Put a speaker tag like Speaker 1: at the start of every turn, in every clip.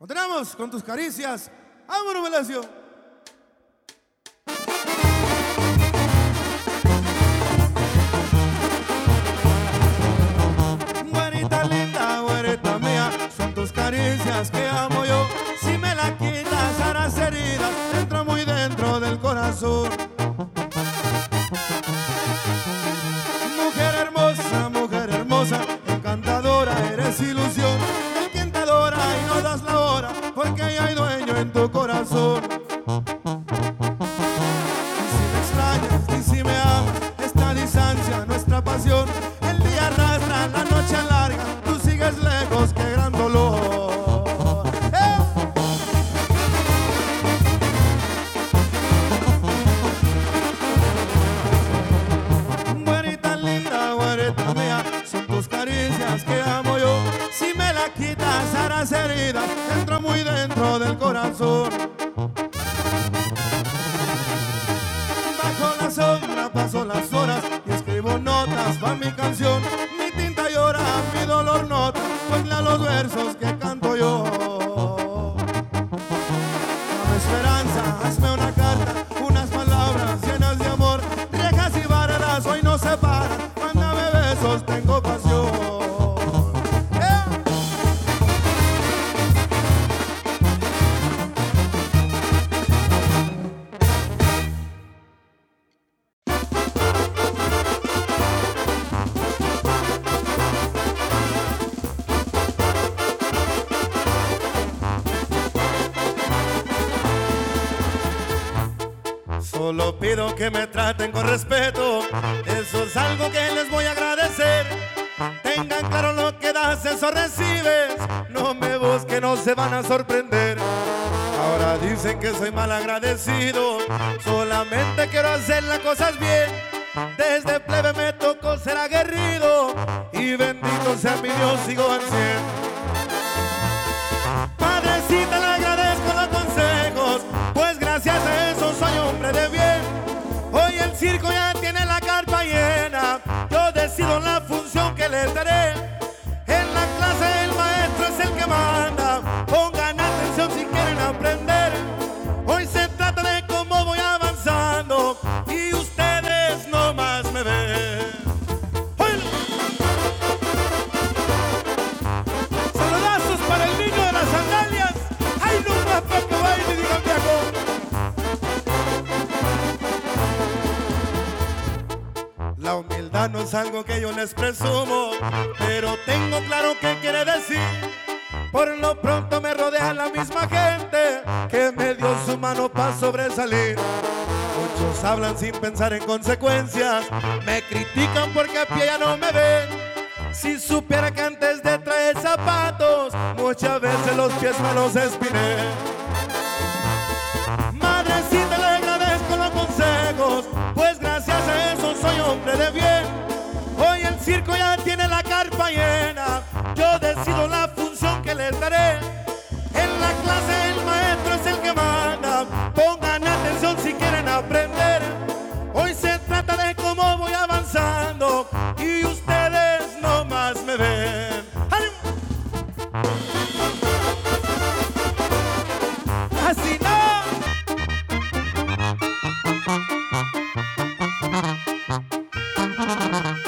Speaker 1: Continuamos con tus caricias. ¡Vámonos, Velasio! Güerita linda, güerita mía, son tus caricias que amo yo. Si me la quitas, harás heridas, entra muy dentro del corazón. Tu corazón. Pido que me traten con respeto, eso es algo que les voy a agradecer. Tengan claro lo que das, eso recibes. No me busquen, no se van a sorprender. Ahora dicen que soy mal agradecido, solamente quiero hacer las cosas bien. Desde plebe me tocó ser aguerrido y bendito sea mi Dios, sigo al cien. Padrecita, le agradezco los consejos, pues gracias a eso soy hombre de bien. Circo ya tiene la carpa llena, yo decido la función que les daré. Que yo les presumo, pero tengo claro qué quiere decir. Por lo pronto me rodea la misma gente que me dio su mano para sobresalir. Muchos hablan sin pensar en consecuencias, me critican porque a pie ya no me ven. Si supiera que antes de traer zapatos, muchas veces los pies me los espiné. Madrecita, le agradezco los consejos, pues gracias a eso soy hombre de bien. Circo ya tiene la carpa llena, yo decido la función que les daré. En la clase el maestro es el que manda, pongan atención si quieren aprender. Hoy se trata de cómo voy avanzando y ustedes no más me ven. Así no.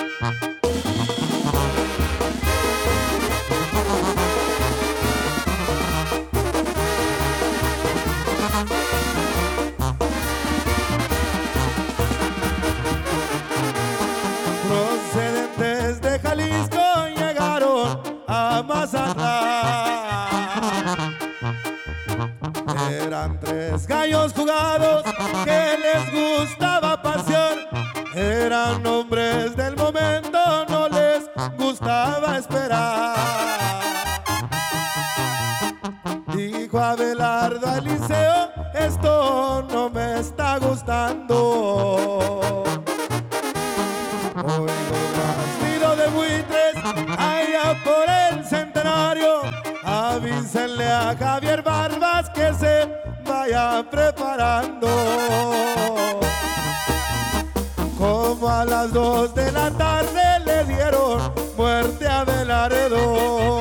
Speaker 1: Como a las dos de la tarde le dieron muerte a Belaredo.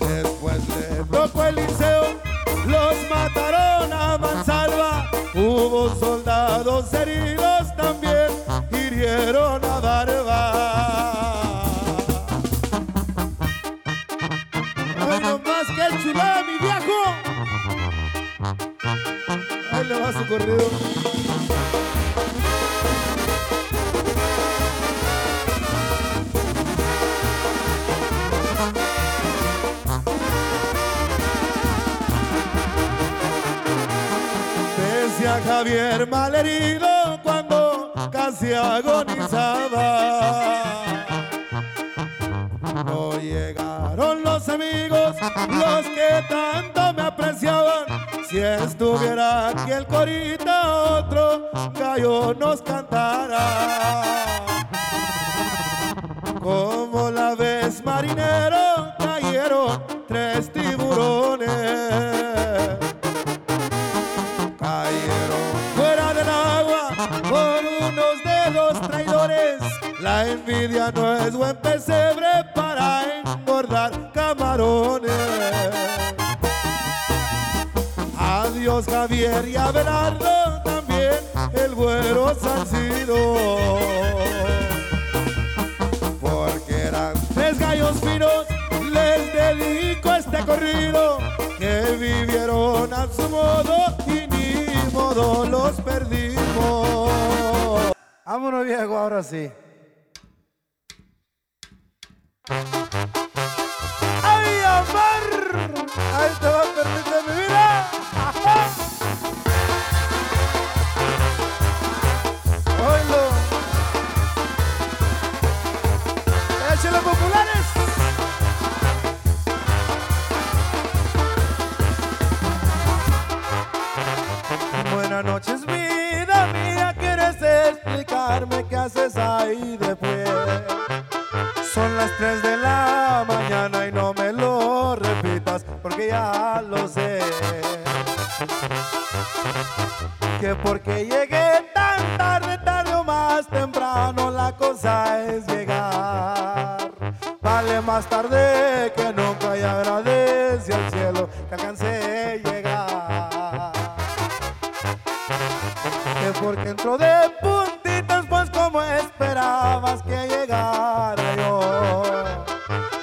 Speaker 1: Después le tocó Eliseo, los mataron a mansalva. Hubo soldados Va su corrido. Decía Javier malherido cuando casi agonizaba. No llegaron los amigos, los que tanto me apreciaban. Si estuviera aquí el corita, otro gallo nos cantara. Como la vez marinero, cayeron tres tiburones cayeron fuera del agua por unos dedos traidores. La envidia no es buen pesebre Adiós Javier y Abelardo, también el güero Salcido. Porque eran tres gallos finos, les dedico este corrido, que vivieron a su modo y ni modo los perdimos. Vámonos viejo, ahora sí. ¡Ay, amor! ¡Ahí te va a lo sé. Que porque llegué tan tarde, tarde o más temprano, la cosa es llegar. Vale más tarde que nunca y agradece al cielo que alcancé a llegar. Que porque entró de puntitas, pues como esperabas que llegara yo.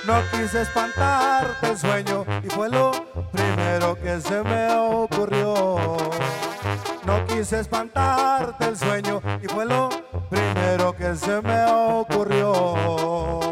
Speaker 1: No quise espantarte el sueño fue lo primero que se me ocurrió. No quise espantarte el sueño y fue lo primero que se me ocurrió.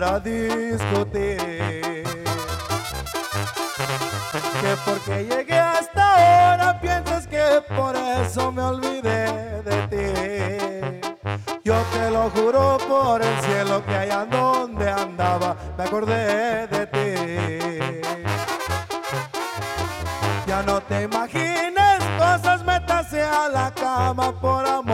Speaker 1: Para discutir. Que porque llegué hasta ahora piensas que por eso me olvidé de ti. Yo te lo juro por el cielo que allá donde andaba me acordé de ti. Ya no te imagines cosas, métase a la cama por amor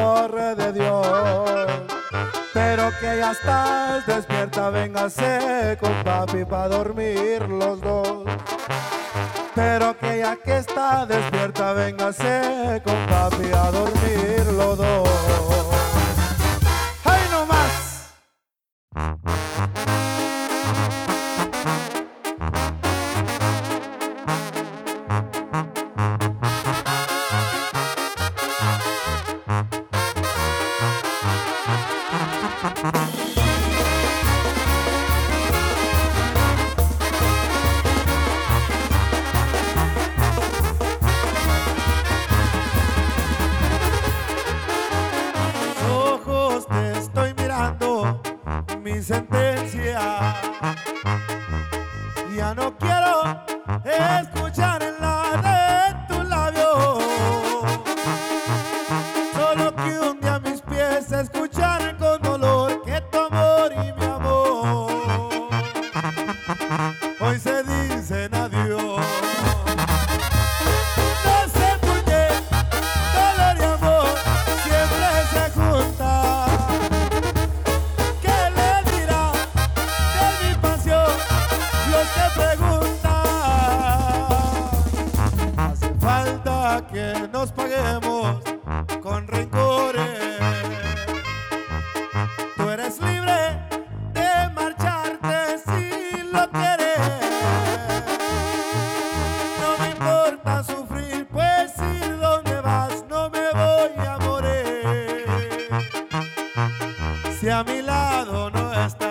Speaker 1: Estás despierta, véngase con papi para dormir los dos. Pero que ya que está despierta, véngase con papi a dormir los dos. And.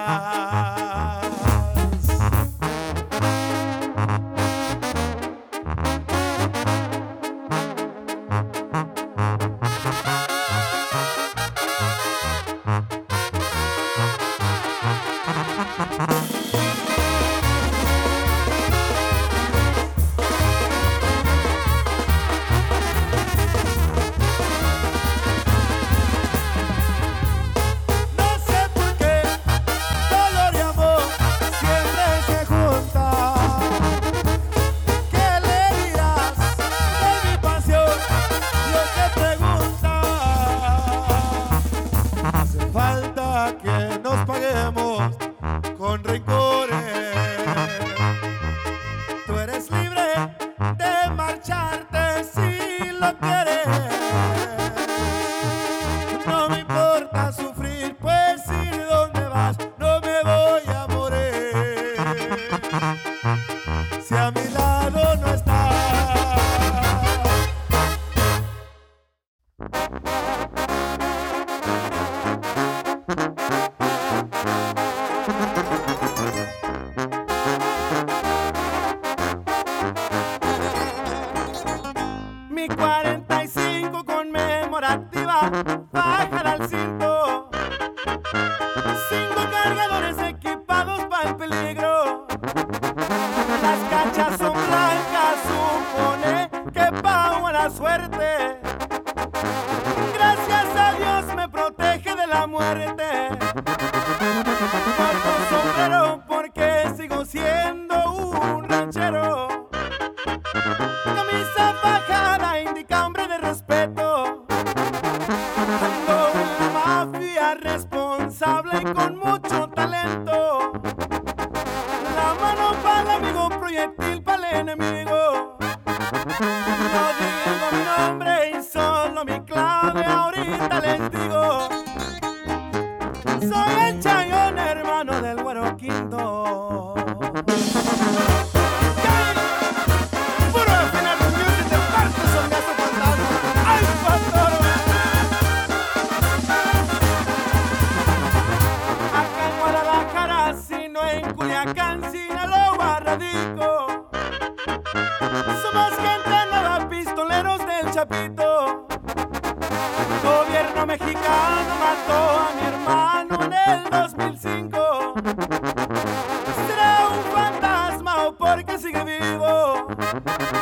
Speaker 1: Ah. look
Speaker 2: 45 conmemorativa, bajar al cinto, cinco cargadores. vivo.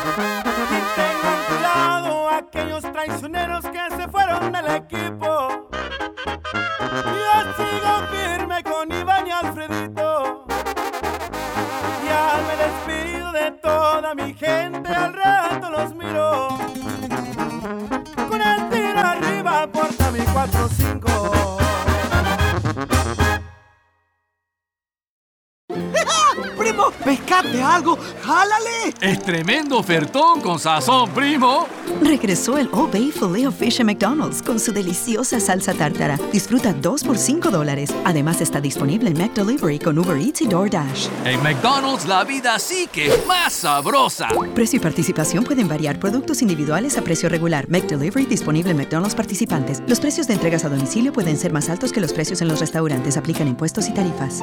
Speaker 2: Algo! ¡Jálale!
Speaker 3: Es tremendo ofertón con sazón, primo.
Speaker 4: Regresó el Old Bay Filet of Fish en McDonald's con su deliciosa salsa tártara. Disfruta dos por 5 dólares. Además está disponible en McDelivery con Uber Eats y DoorDash.
Speaker 3: En McDonald's la vida sí que es más sabrosa.
Speaker 4: Precio y participación pueden variar. Productos individuales a precio regular. McDelivery disponible en McDonald's participantes. Los precios de entregas a domicilio pueden ser más altos que los precios en los restaurantes. Aplican impuestos y tarifas.